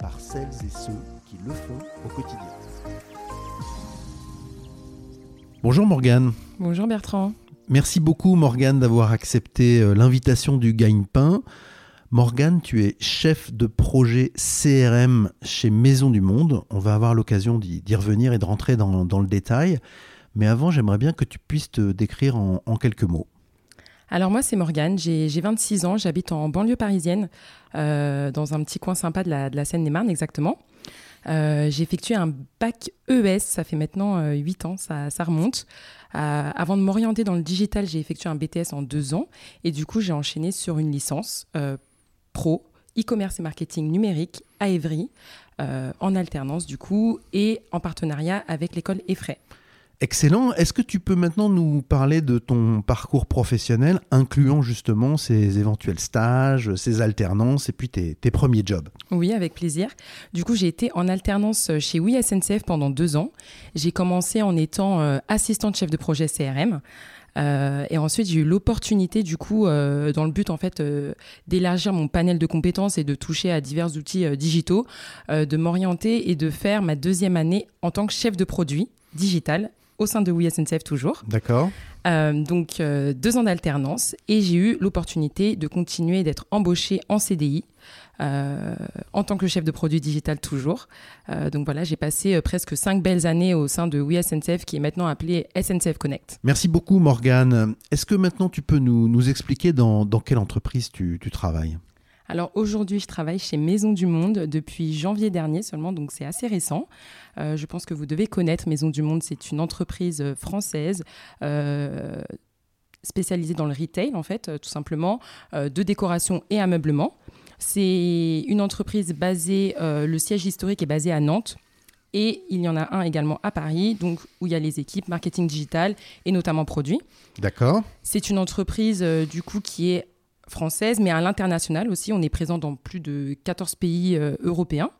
par celles et ceux qui le font au quotidien. Bonjour Morgane. Bonjour Bertrand. Merci beaucoup Morgane d'avoir accepté euh, l'invitation du Gagne-Pain. Morgane, tu es chef de projet CRM chez Maison du Monde. On va avoir l'occasion d'y revenir et de rentrer dans, le détail. Mais avant, j'aimerais bien que tu puisses te décrire en, quelques mots. Alors moi, c'est Morgane, j'ai 26 ans, j'habite en banlieue parisienne, euh, dans un petit coin sympa de la, Seine-et-Marne exactement. Euh, j'ai effectué un bac ES, ça fait maintenant 8 euh, ans, ça, remonte. avant de m'orienter dans le digital, j'ai effectué un BTS en deux ans et du coup j'ai enchaîné sur une licence pro, e-commerce et marketing numérique à Évry, en alternance du coup, et en partenariat avec l'école EFRAY. Excellent. Est-ce que tu peux maintenant nous parler de ton parcours professionnel, incluant justement ces éventuels stages, ces alternances et puis tes, premiers jobs? Oui, avec plaisir. Du coup, j'ai été en alternance chez Oui SNCF pendant deux ans. J'ai commencé en étant euh, assistante chef de projet CRM. Euh, et ensuite, j'ai eu l'opportunité, du coup, euh, dans le but en fait d'élargir mon panel de compétences et de toucher à divers outils digitaux, de m'orienter et de faire ma deuxième année en tant que chef de produit digital au sein de WeSNCF toujours. D'accord. donc deux ans d'alternance et j'ai eu l'opportunité de continuer d'être embauchée en CDI euh, en tant que chef de produit digital toujours. Euh, donc voilà, j'ai passé euh, presque cinq belles années au sein de WeSNCF qui est maintenant appelé SNCF Connect. Merci beaucoup Morgane. Est-ce que maintenant tu peux nous, expliquer dans, quelle entreprise tu, travailles? Alors aujourd'hui, je travaille chez Maison du Monde depuis janvier dernier seulement, donc c'est assez récent. je pense que vous devez connaître Maison du Monde, c'est une entreprise française spécialisée dans le retail en fait, tout simplement, de décoration et ameublement. C'est une entreprise basée, euh, le siège historique est basé à Nantes. Et il y en a un également à Paris, donc où il y a les équipes marketing digital et notamment produits. D'accord. C'est une entreprise euh, du coup qui est française, mais à l'international aussi. On est présent dans plus de 14 pays euh, européens.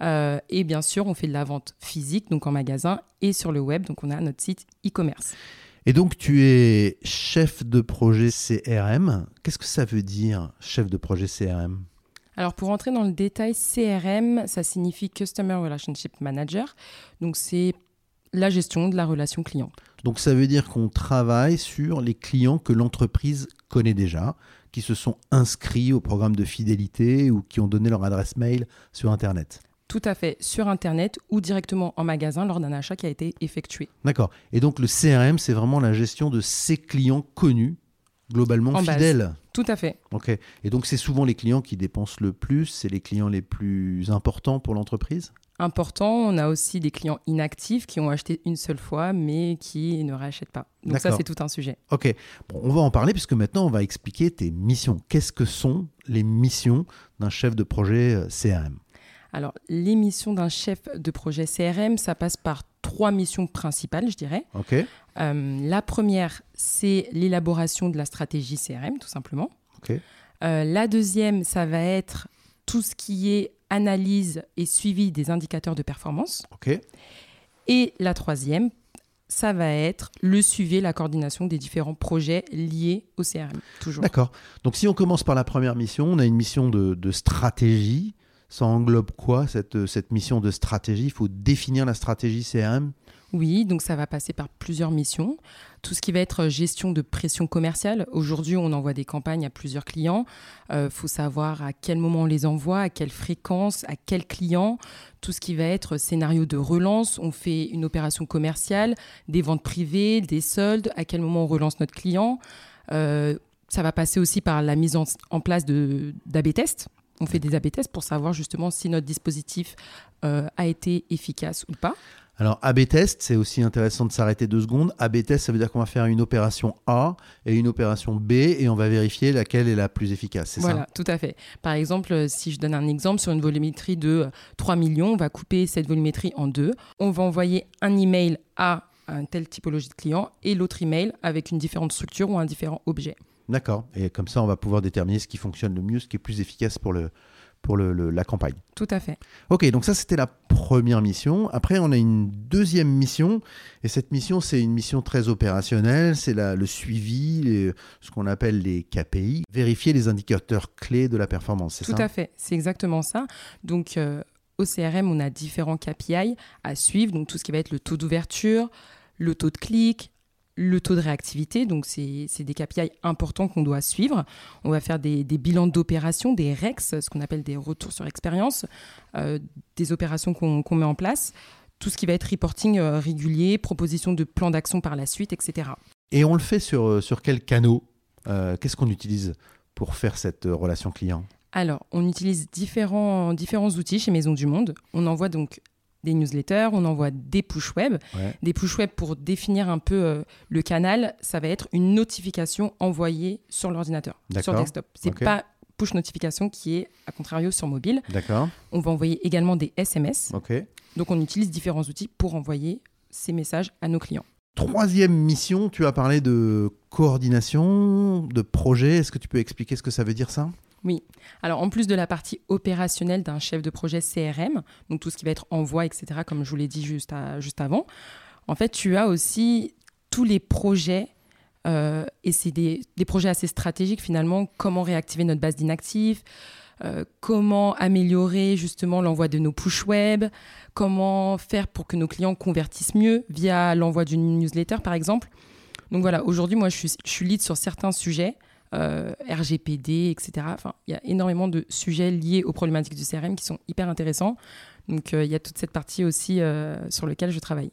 et bien sûr, on fait de la vente physique, donc en magasin, et sur le web. Donc on a notre site e-commerce. Et donc tu es chef de projet CRM. Qu'est-ce que ça veut dire, chef de projet CRM alors pour entrer dans le détail, CRM, ça signifie Customer Relationship Manager. Donc c'est la gestion de la relation client. Donc ça veut dire qu'on travaille sur les clients que l'entreprise connaît déjà, qui se sont inscrits au programme de fidélité ou qui ont donné leur adresse mail sur Internet. Tout à fait, sur Internet ou directement en magasin lors d'un achat qui a été effectué. D'accord. Et donc le CRM, c'est vraiment la gestion de ces clients connus globalement fidèles. Tout à fait. Ok. Et donc, c'est souvent les clients qui dépensent le plus, c'est les clients les plus importants pour l'entreprise? Important. On a aussi des clients inactifs qui ont acheté une seule fois, mais qui ne rachètent pas. Donc, ça, c'est tout un sujet. Ok. Bon, on va en parler puisque maintenant, on va expliquer tes missions. Qu'est-ce que sont les missions d'un chef de projet euh, CRM alors, les missions d'un chef de projet CRM, ça passe par trois missions principales, je dirais. Euh, la première, c'est l'élaboration de la stratégie CRM, tout simplement. Euh, la deuxième, ça va être tout ce qui est analyse et suivi des indicateurs de performance. Et la troisième, ça va être le suivi, la coordination des différents projets liés au CRM, toujours. D'accord. Donc si on commence par la première mission, on a une mission de stratégie ça englobe quoi cette, cette mission de stratégie? Il faut définir la stratégie CRM oui, donc ça va passer par plusieurs missions. Tout ce qui va être gestion de pression commerciale. Aujourd'hui, on envoie des campagnes à plusieurs clients. Il euh, faut savoir à quel moment on les envoie, à quelle fréquence, à quel client. Tout ce qui va être scénario de relance. On fait une opération commerciale, des ventes privées, des soldes. À quel moment on relance notre client? Euh, ça va passer aussi par la mise en, en place d'AB test on fait des AB tests pour savoir justement si notre dispositif euh, a été efficace ou pas. Alors, AB test, c'est aussi intéressant de s'arrêter deux secondes. AB test, ça veut dire qu'on va faire une opération A et une opération B et on va vérifier laquelle est la plus efficace, c'est Voilà, ça tout à fait. Par exemple, euh, si je donne un exemple sur une volumétrie de euh, 3 millions, on va couper cette volumétrie en deux. On va envoyer un email à un telle typologie de client et l'autre email avec une différente structure ou un différent objet. D'accord. Et comme ça, on va pouvoir déterminer ce qui fonctionne le mieux, ce qui est plus efficace pour, le, pour le- le- la campagne. Tout à fait. Ok, donc ça c'était la première mission. Après, on a une deuxième mission, et cette mission c'est une mission très opérationnelle, c'est le suivi, les- ce qu'on appelle les KPI, vérifier les indicateurs clés de la performance, c'est Tout ça? à fait, c'est exactement ça. Donc, euh, au CRM, on a différents KPI à suivre. Donc, tout ce qui va être le taux d'ouverture, le taux de clic, le taux de réactivité. Donc, c'est des KPI importants qu'on doit suivre. On va faire des, des bilans d'opération, des REX, ce qu'on appelle des retours sur expérience, euh, des opérations qu'on met en place. Tout ce qui va être reporting euh, régulier, proposition de plan d'action par la suite, etc. Et on le fait sur, euh, sur quel canot Euh, Qu'est-ce qu'on utilise pour faire cette relation client? Alors, on utilise différents, différents outils chez Maison du Monde. On envoie donc des newsletters, on envoie des push web. Ouais. Des push web pour définir un peu euh, le canal, ça va être une notification envoyée sur l'ordinateur, sur desktop. C'est Ok. pas push notification qui est à contrario sur mobile. D'accord, On va envoyer également des SMS. Donc on utilise différents outils pour envoyer ces messages à nos clients. Troisième mission, tu as parlé de coordination, de projet. Est-ce que tu peux expliquer ce que ça veut dire ça? Alors, en plus de la partie opérationnelle d'un chef de projet CRM, donc tout ce qui va être envoi, etc., comme je vous l'ai dit juste, juste avant, en fait, tu as aussi tous les projets, euh, et c'est des, projets assez stratégiques finalement, comment réactiver notre base d'inactifs, euh, comment améliorer justement l'envoi de nos push web, comment faire pour que nos clients convertissent mieux via l'envoi d'une newsletter, par exemple. Donc voilà, aujourd'hui, moi, je suis lead sur certains sujets euh, RGPD, etc. Enfin, il y a énormément de sujets liés aux problématiques du CRM qui sont hyper intéressants. Donc, euh, il y a toute cette partie aussi euh, sur laquelle je travaille.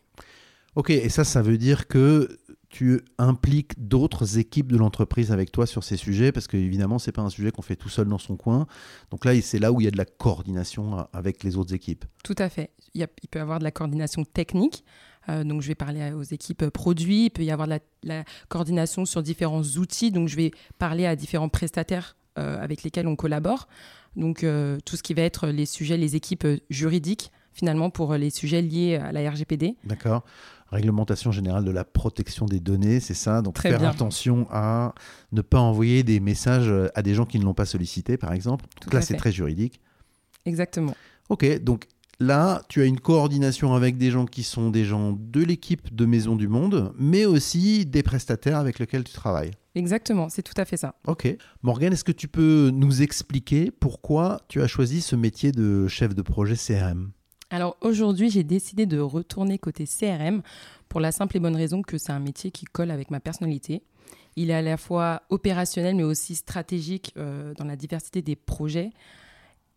Ok, et ça, ça veut dire que tu impliques d'autres équipes de l'entreprise avec toi sur ces sujets, parce que évidemment, c'est pas un sujet qu'on fait tout seul dans son coin. Donc là, c'est là où il y a de la coordination avec les autres équipes. Tout à fait. Il, y a- il peut y avoir de la coordination technique. Euh, donc, je vais parler aux équipes produits. Il peut y avoir de la, la coordination sur différents outils. Donc, je vais parler à différents prestataires euh, avec lesquels on collabore. Donc, euh, tout ce qui va être les sujets, les équipes juridiques, finalement, pour les sujets liés à la RGPD. D'accord Réglementation générale de la protection des données, c'est ça. Donc Très faire bien. attention à ne pas envoyer des messages à des gens qui ne l'ont pas sollicité, par exemple. Tout Donc là, c'est très juridique. Exactement. Ok, donc là, tu as une coordination avec des gens qui sont des gens de l'équipe de Maison du Monde, mais aussi des prestataires avec lesquels tu travailles. Exactement, c'est tout à fait ça. Ok. Morgane, est-ce que tu peux nous expliquer pourquoi tu as choisi ce métier de chef de projet CRM Alors aujourd'hui, j'ai décidé de retourner côté CRM pour la simple et bonne raison que c'est un métier qui colle avec ma personnalité. Il est à la fois opérationnel mais aussi stratégique euh, dans la diversité des projets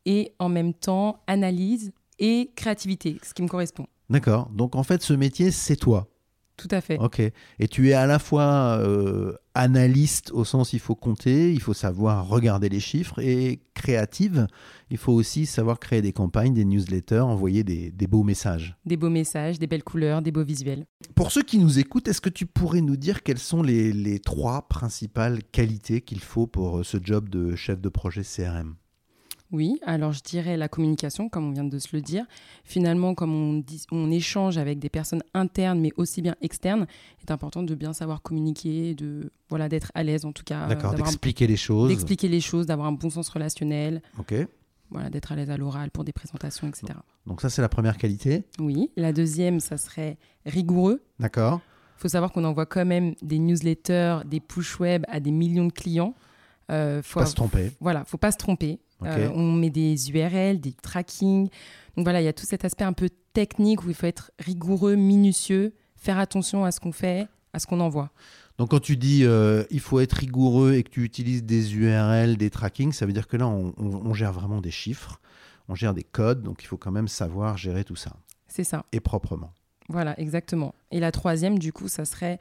et en même temps analyse et créativité, ce qui me correspond. D'accord. Donc en fait, ce métier, c'est toi. Tout à fait. Ok. Et tu es à la fois euh, analyste au sens il faut compter, il faut savoir regarder les chiffres, et créative, il faut aussi savoir créer des campagnes, des newsletters, envoyer des, des beaux messages. Des beaux messages, des belles couleurs, des beaux visuels. Pour ceux qui nous écoutent, est-ce que tu pourrais nous dire quelles sont les, les trois principales qualités qu'il faut pour euh, ce job de chef de projet CRM Oui, alors je dirais la communication, comme on vient de se le dire. Finalement, comme on, dit- on échange avec des personnes internes, mais aussi bien externes, il est important de bien savoir communiquer, de voilà, d'être à l'aise en tout cas, D'accord, un- d'expliquer les choses. d'expliquer les choses, d'avoir un bon sens relationnel, Ok. voilà, d'être à l'aise à l'oral pour des présentations, etc. Donc ça, c'est la première qualité. Oui, la deuxième, ça serait rigoureux. D'accord. Il faut savoir qu'on envoie quand même des newsletters, des push web à des millions de clients. Euh, faut Pas se tromper. Voilà, faut pas se tromper. Euh, on met des URL, des tracking. Donc voilà, il y a tout cet aspect un peu technique où il faut être rigoureux, minutieux, faire attention à ce qu'on fait, à ce qu'on envoie. Donc quand tu dis euh, il faut être rigoureux et que tu utilises des URL, des tracking, ça veut dire que là, on, on- on gère vraiment des chiffres, on gère des codes, donc il faut quand même savoir gérer tout ça, C'est ça. et proprement. Voilà, exactement. Et la troisième, du coup, ça serait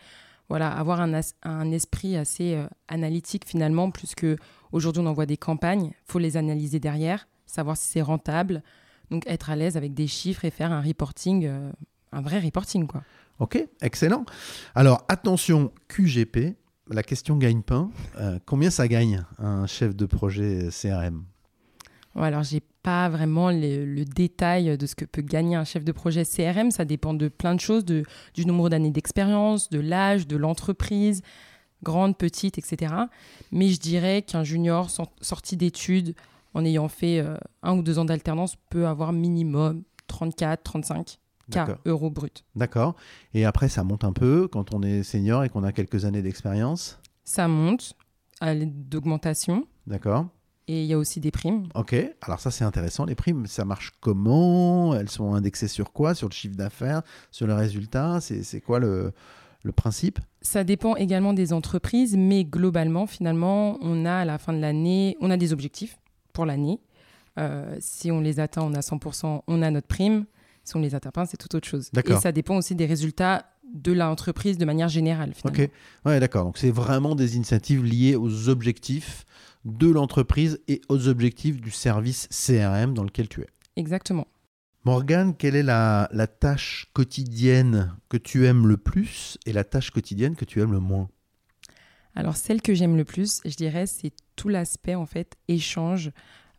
voilà, avoir un, esprit assez euh, analytique finalement, puisque aujourd'hui on envoie des campagnes, faut les analyser derrière, savoir si c'est rentable, donc être à l'aise avec des chiffres et faire un reporting euh, un vrai reporting. Quoi. Ok, excellent. Alors attention, QGP, la question gagne-pain. Euh, combien ça gagne un chef de projet CRM Alors j'ai pas vraiment le, détail de ce que peut gagner un chef de projet CRM. Ça dépend de plein de choses, de, du nombre d'années d'expérience, de l'âge, de l'entreprise, grande, petite, etc. Mais je dirais qu'un junior sorti d'études, en ayant fait euh, un ou deux ans d'alternance, peut avoir minimum 34, 35 K euros brut. D'accord. Et après, ça monte un peu quand on est senior et qu'on a quelques années d'expérience? Ça monte à l'aide d'augmentation. D'accord. Et il y a aussi des primes. Ok, alors ça c'est intéressant. Les primes, ça marche comment? Elles sont indexées sur quoi? Sur le chiffre d'affaires? Sur le résultat? C'est quoi le, le principe? Ça dépend également des entreprises, mais globalement, finalement, on a à la fin de l'année, on a des objectifs pour l'année. Euh, si on les atteint, on a 100%, on a notre prime. Si on les atteint pas, c'est tout autre chose. Et ça dépend aussi des résultats de l'entreprise de manière générale. Finalement. Ok, ouais, d'accord. Donc c'est vraiment des initiatives liées aux objectifs de l'entreprise et aux objectifs du service CRM dans lequel tu es. Exactement. Morgane, quelle est la, la, tâche quotidienne que tu aimes le plus et la tâche quotidienne que tu aimes le moins? Alors celle que j'aime le plus, je dirais, c'est tout l'aspect en fait échange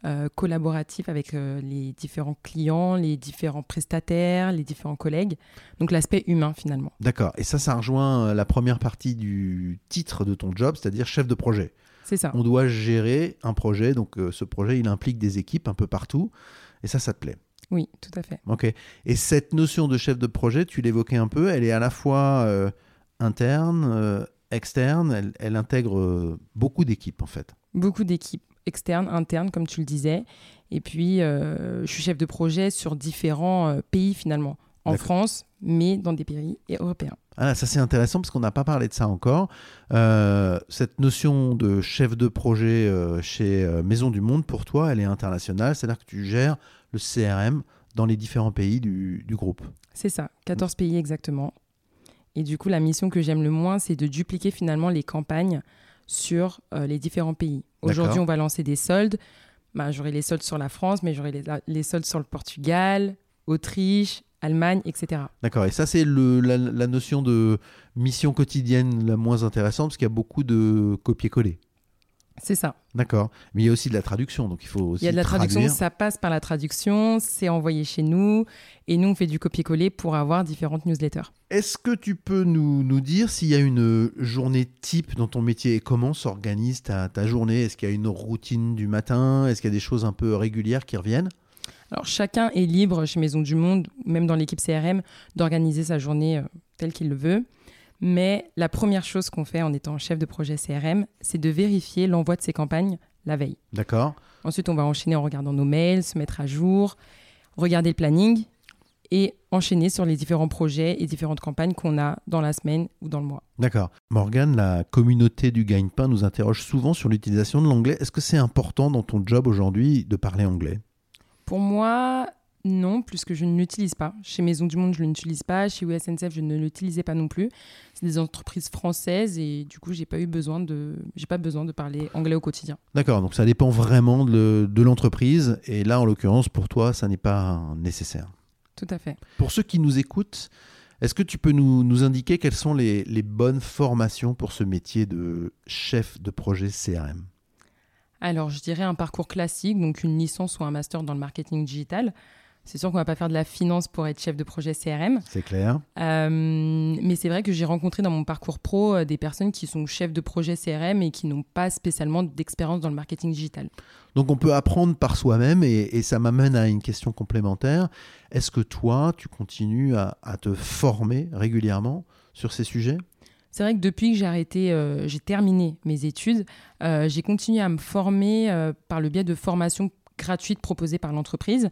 euh, collaboratif avec euh, les différents clients, les différents prestataires, les différents collègues. Donc l'aspect humain finalement. D'accord. Et ça, ça rejoint euh, la première partie du titre de ton job, c'est-à-dire chef de projet. Ça. On doit gérer un projet. Donc ce projet, il implique des équipes un peu partout. Et ça, ça te plaît Oui, tout à fait. Ok. Et cette notion de chef de projet, tu l'évoquais un peu, elle est à la fois interne, externe, elle, elle intègre beaucoup d'équipes en fait. Beaucoup d'équipes externe, interne, comme tu le disais. Et puis, euh, je suis chef de projet sur différents euh, pays finalement, en France, mais dans des pays européens. Ah, ça c'est intéressant parce qu'on n'a pas parlé de ça encore. Euh, cette notion de chef de projet chez Maison du Monde, pour toi, elle est internationale, c'est-à-dire que tu gères le CRM dans les différents pays du, du groupe. C'est ça, 14 pays exactement. Et du coup, la mission que j'aime le moins, c'est de dupliquer finalement les campagnes sur les différents pays. Aujourd'hui, on va lancer des soldes. Bah, j'aurai les soldes sur la France, mais j'aurai les, soldes sur le Portugal, Autriche, Allemagne, etc. D'accord. Et ça, c'est la, la, notion de mission quotidienne la moins intéressante, parce qu'il y a beaucoup de copier-coller. C'est ça. D'accord. Mais il y a aussi de la traduction, donc il faut aussi. Il y a de la traduction, ça passe par la traduction, c'est envoyé chez nous, et nous on fait du copier-coller pour avoir différentes newsletters. Est-ce que tu peux nous, nous dire s'il y a une journée type dans ton métier et comment s'organise ta, ta journée? Est-ce qu'il y a une routine du matin? Est-ce qu'il y a des choses un peu régulières qui reviennent? Alors chacun est libre chez Maison du Monde, même dans l'équipe CRM, d'organiser sa journée euh, telle qu'il le veut. Mais la première chose qu'on fait en étant chef de projet CRM, c'est de vérifier l'envoi de ces campagnes la veille. D'accord. Ensuite, on va enchaîner en regardant nos mails, se mettre à jour, regarder le planning et enchaîner sur les différents projets et différentes campagnes qu'on a dans la semaine ou dans le mois. D'accord. Morgane, la communauté du gagne-pain nous interroge souvent sur l'utilisation de l'anglais. Est-ce que c'est important dans ton job aujourd'hui de parler anglais? Pour moi, non, puisque je ne l'utilise pas. Chez Maison du Monde, je ne l'utilise pas. Chez USNCF, je ne l'utilisais pas non plus. C'est des entreprises françaises et du coup, j'ai pas eu besoin de, j'ai pas besoin de parler anglais au quotidien. D'accord, donc ça dépend vraiment de, l'entreprise et là, en l'occurrence, pour toi, ça n'est pas nécessaire. Tout à fait. Pour ceux qui nous écoutent, est-ce que tu peux nous, indiquer quelles sont les, les bonnes formations pour ce métier de chef de projet CRM alors, je dirais un parcours classique, donc une licence ou un master dans le marketing digital. C'est sûr qu'on va pas faire de la finance pour être chef de projet CRM. C'est clair. Euh, mais c'est vrai que j'ai rencontré dans mon parcours pro euh, des personnes qui sont chefs de projet CRM et qui n'ont pas spécialement d'expérience dans le marketing digital. Donc on peut apprendre par soi-même et, ça m'amène à une question complémentaire. Est-ce que toi, tu continues à, te former régulièrement sur ces sujets? C'est vrai que depuis que j'ai arrêté, euh, j'ai terminé mes études, j'ai continué à me former par le biais de formations gratuite proposée par l'entreprise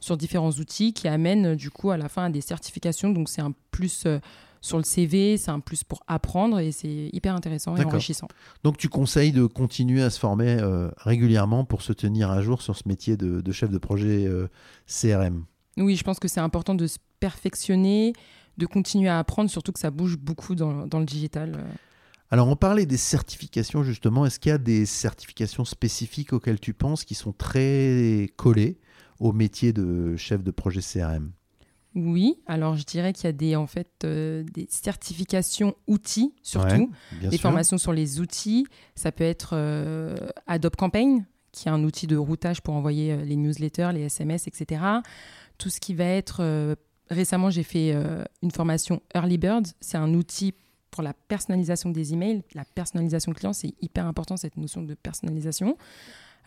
sur différents outils qui amènent du coup à la fin à des certifications. Donc c'est un plus euh, sur le CV, c'est un plus pour apprendre et c'est hyper intéressant et enrichissant. Donc tu conseilles de continuer à se former euh, régulièrement pour se tenir à jour sur ce métier de, chef de projet euh, CRM Oui, je pense que c'est important de se perfectionner, de continuer à apprendre, surtout que ça bouge beaucoup dans, dans le digital. Alors, on parlait des certifications justement. Est-ce qu'il y a des certifications spécifiques auxquelles tu penses qui sont très collées au métier de chef de projet CRM Oui, alors je dirais qu'il y a des, en fait, euh, des certifications outils, surtout, Bien des sûr. formations sur les outils. Ça peut être euh, Adobe Campaign, qui est un outil de routage pour envoyer euh, les newsletters, les SMS, etc. Tout ce qui va être... récemment, j'ai fait euh, une formation Early Bird. C'est un outil pour la personnalisation des emails. La personnalisation client, c'est hyper important, cette notion de personnalisation.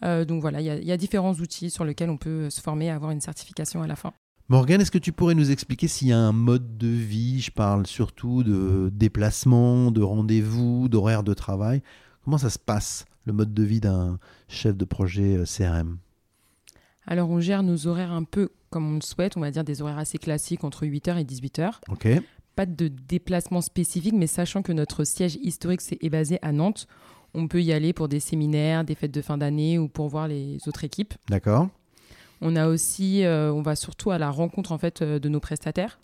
Euh, donc voilà, il y, a- il y a différents outils sur lesquels on peut se former à avoir une certification à la fin. Morgane, est-ce que tu pourrais nous expliquer s'il y a un mode de vie Je parle surtout de déplacement, de rendez-vous, d'horaire de travail. Comment ça se passe, le mode de vie d'un chef de projet euh, CRM Alors, on gère nos horaires un peu comme on le souhaite, on va dire des horaires assez classiques entre 8h et 18h. Ok. Pas de déplacement spécifique, mais sachant que notre siège historique est basé à Nantes, on peut y aller pour des séminaires, des fêtes de fin d'année ou pour voir les autres équipes. D'accord. On a aussi, euh, on va surtout à la rencontre en fait euh, de nos prestataires.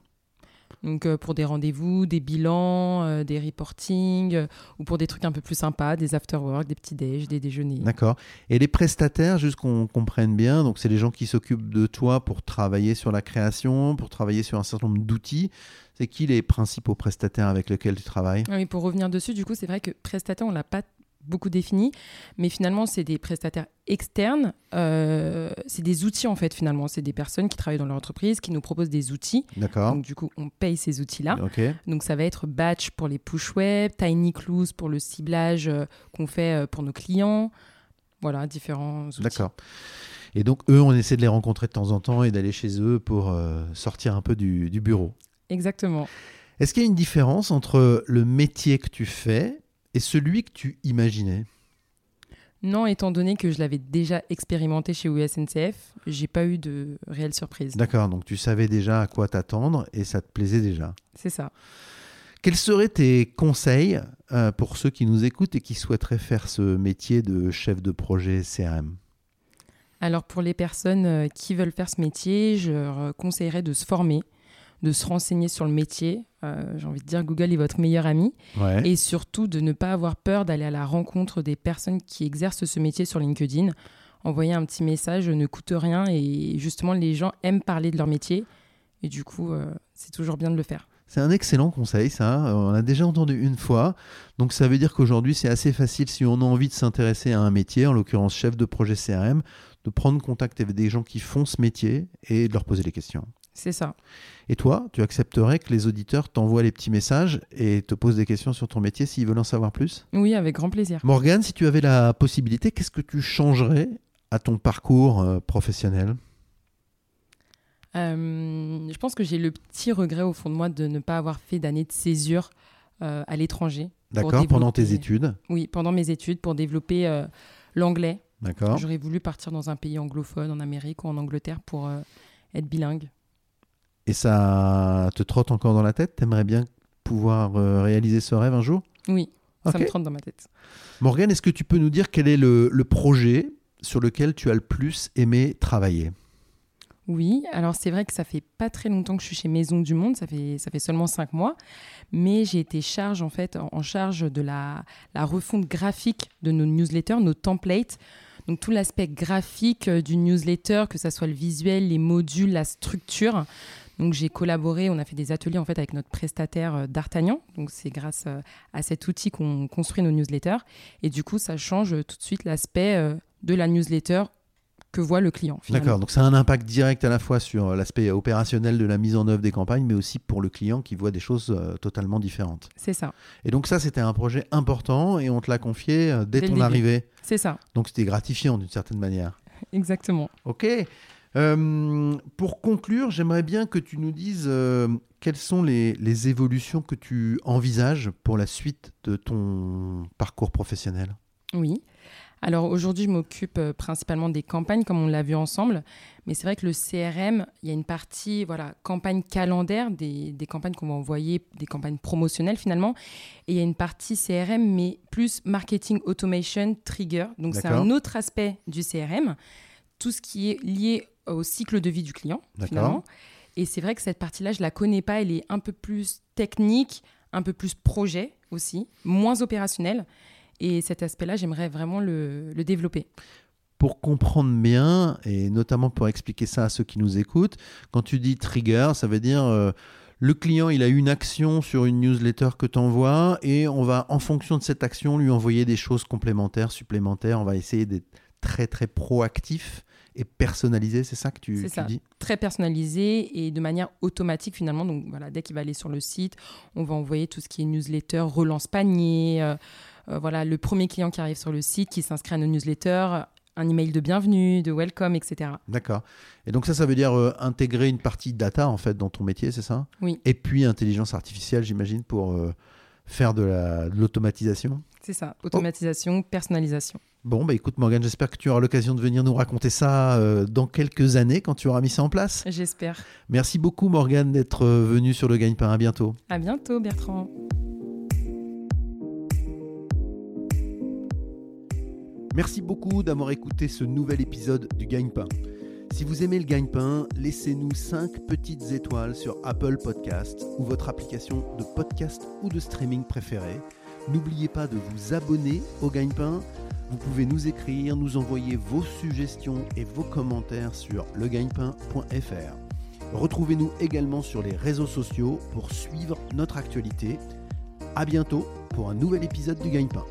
Donc euh, pour des rendez-vous, des bilans, euh, des reportings, euh, ou pour des trucs un peu plus sympas, des after-work, des petits déj, des déjeuners. D'accord. Et les prestataires, juste qu'on comprenne bien, donc c'est les gens qui s'occupent de toi pour travailler sur la création, pour travailler sur un certain nombre d'outils. C'est qui les principaux prestataires avec lesquels tu travailles? Ah Oui, pour revenir dessus, du coup, c'est vrai que prestataire, on l'a pas beaucoup défini, mais finalement, c'est des prestataires externes. euh, c'est des outils, en fait, finalement. C'est des personnes qui travaillent dans leur entreprise, qui nous proposent des outils. D'accord. Donc, du coup, on paye ces outils-là. Ok. Donc, ça va être Batch pour les push web, Tiny Clues pour le ciblage euh, qu'on fait euh, pour nos clients. Voilà, différents outils. D'accord. Et donc, eux, on essaie de les rencontrer de temps en temps et d'aller chez eux pour sortir un peu du, du bureau. Exactement. Est-ce qu'il y a une différence entre le métier que tu fais et celui que tu imaginais Non, étant donné que je l'avais déjà expérimenté chez USNCF, j'ai pas eu de réelle surprise. D'accord, donc tu savais déjà à quoi t'attendre et ça te plaisait déjà. C'est ça. Quels seraient tes conseils euh, pour ceux qui nous écoutent et qui souhaiteraient faire ce métier de chef de projet CRM Alors pour les personnes euh, qui veulent faire ce métier, je leur conseillerais de se former, de se renseigner sur le métier. Euh, J'ai envie de dire Google est votre meilleur ami. Ouais. Et surtout de ne pas avoir peur d'aller à la rencontre des personnes qui exercent ce métier sur LinkedIn. Envoyer un petit message ne coûte rien et justement les gens aiment parler de leur métier. Et du coup, euh, c'est toujours bien de le faire. C'est un excellent conseil, ça. Euh, On l'a déjà entendu une fois. Donc, ça veut dire qu'aujourd'hui, c'est assez facile, si on a envie de s'intéresser à un métier, en l'occurrence chef de projet CRM, de prendre contact avec des gens qui font ce métier et de leur poser des questions. C'est ça. Et toi, tu accepterais que les auditeurs t'envoient les petits messages et te posent des questions sur ton métier s'ils veulent en savoir plus? Oui, avec grand plaisir. Morgane, si tu avais la possibilité, qu'est-ce que tu changerais à ton parcours euh, professionnel? Euh, je pense que j'ai le petit regret au fond de moi de ne pas avoir fait d'année de césure euh, à l'étranger. D'accord Pendant tes études Oui, pendant mes études, pour développer l'anglais. D'accord J'aurais voulu partir dans un pays anglophone, en Amérique ou en Angleterre, pour être bilingue. Et ça te trotte encore dans la tête? T'aimerais bien pouvoir euh, réaliser ce rêve un jour? Oui, ça me trotte dans ma tête. Morgane, est-ce que tu peux nous dire quel est le, le projet sur lequel tu as le plus aimé travailler? Oui, alors c'est vrai que ça fait pas très longtemps que je suis chez Maison du Monde, ça fait, ça fait seulement cinq mois, mais j'ai été charge en fait en, charge de la, la refonte graphique de nos newsletters, nos templates. Donc tout l'aspect graphique euh, du newsletter, que ça soit le visuel, les modules, la structure. Donc j'ai collaboré, on a fait des ateliers en fait avec notre prestataire euh, D'Artagnan. Donc c'est grâce euh, à cet outil qu'on construit nos newsletters. Et du coup, ça change tout de suite l'aspect euh, de la newsletter que voit le client. finalement. D'accord, donc ça a un impact direct à la fois sur l'aspect opérationnel de la mise en œuvre des campagnes, mais aussi pour le client qui voit des choses euh, totalement différentes. C'est ça, Et donc ça, c'était un projet important et on te l'a confié euh, dès ton arrivée. c'est ça, Donc c'était gratifiant d'une certaine manière. exactement. Ok. Euh, pour conclure, j'aimerais bien que tu nous dises euh, quelles sont les, les évolutions que tu envisages pour la suite de ton parcours professionnel? Oui. Alors aujourd'hui, je m'occupe euh, principalement des campagnes, comme on l'a vu ensemble. Mais c'est vrai que le CRM, il y a une partie voilà, campagne calendaire, des, des campagnes qu'on va envoyer, des campagnes promotionnelles finalement. Et il y a une partie CRM, mais plus marketing automation trigger. Donc c'est un autre aspect du CRM. Tout ce qui est lié au cycle de vie du client, finalement. Et c'est vrai que cette partie-là, je la connais pas. Elle est un peu plus technique, un peu plus projet aussi, moins opérationnelle. Et cet aspect-là, j'aimerais vraiment le, le développer. pour comprendre bien, et notamment pour expliquer ça à ceux qui nous écoutent, quand tu dis trigger, ça veut dire euh, le client, il a une action sur une newsletter que tu envoies, et on va, en fonction de cette action, lui envoyer des choses complémentaires, supplémentaires. On va essayer d'être très, très proactif et personnalisé, c'est ça que tu, tu ça. dis? Très personnalisé et de manière automatique finalement. Donc voilà, dès qu'il va aller sur le site, on va envoyer tout ce qui est newsletter, relance panier. euh, euh, voilà, le premier client qui arrive sur le site, qui s'inscrit à nos newsletters, un email de bienvenue, de welcome, etc. D'accord. Et donc ça, ça veut dire euh, intégrer une partie data, en fait, dans ton métier, c'est ça? Oui. Et puis intelligence artificielle, j'imagine, pour euh, faire de la- de l'automatisation? C'est ça. Automatisation, personnalisation. Bon, bah écoute Morgane, j'espère que tu auras l'occasion de venir nous raconter ça euh, dans quelques années quand tu auras mis ça en place. J'espère. Merci beaucoup Morgane d'être euh, venue sur le Gagne-Pain. À bientôt. À bientôt, Bertrand. Merci beaucoup d'avoir écouté ce nouvel épisode du Gagne-Pain. Si vous aimez le Gagne-Pain, laissez-nous 5 petites étoiles sur Apple Podcast ou votre application de podcast ou de streaming préférée. N'oubliez pas de vous abonner au Gagne-Pain. Vous pouvez nous écrire, nous envoyer vos suggestions et vos commentaires sur legagnepain.fr. Retrouvez-nous également sur les réseaux sociaux pour suivre notre actualité. À bientôt pour un nouvel épisode du Gagne-Pain.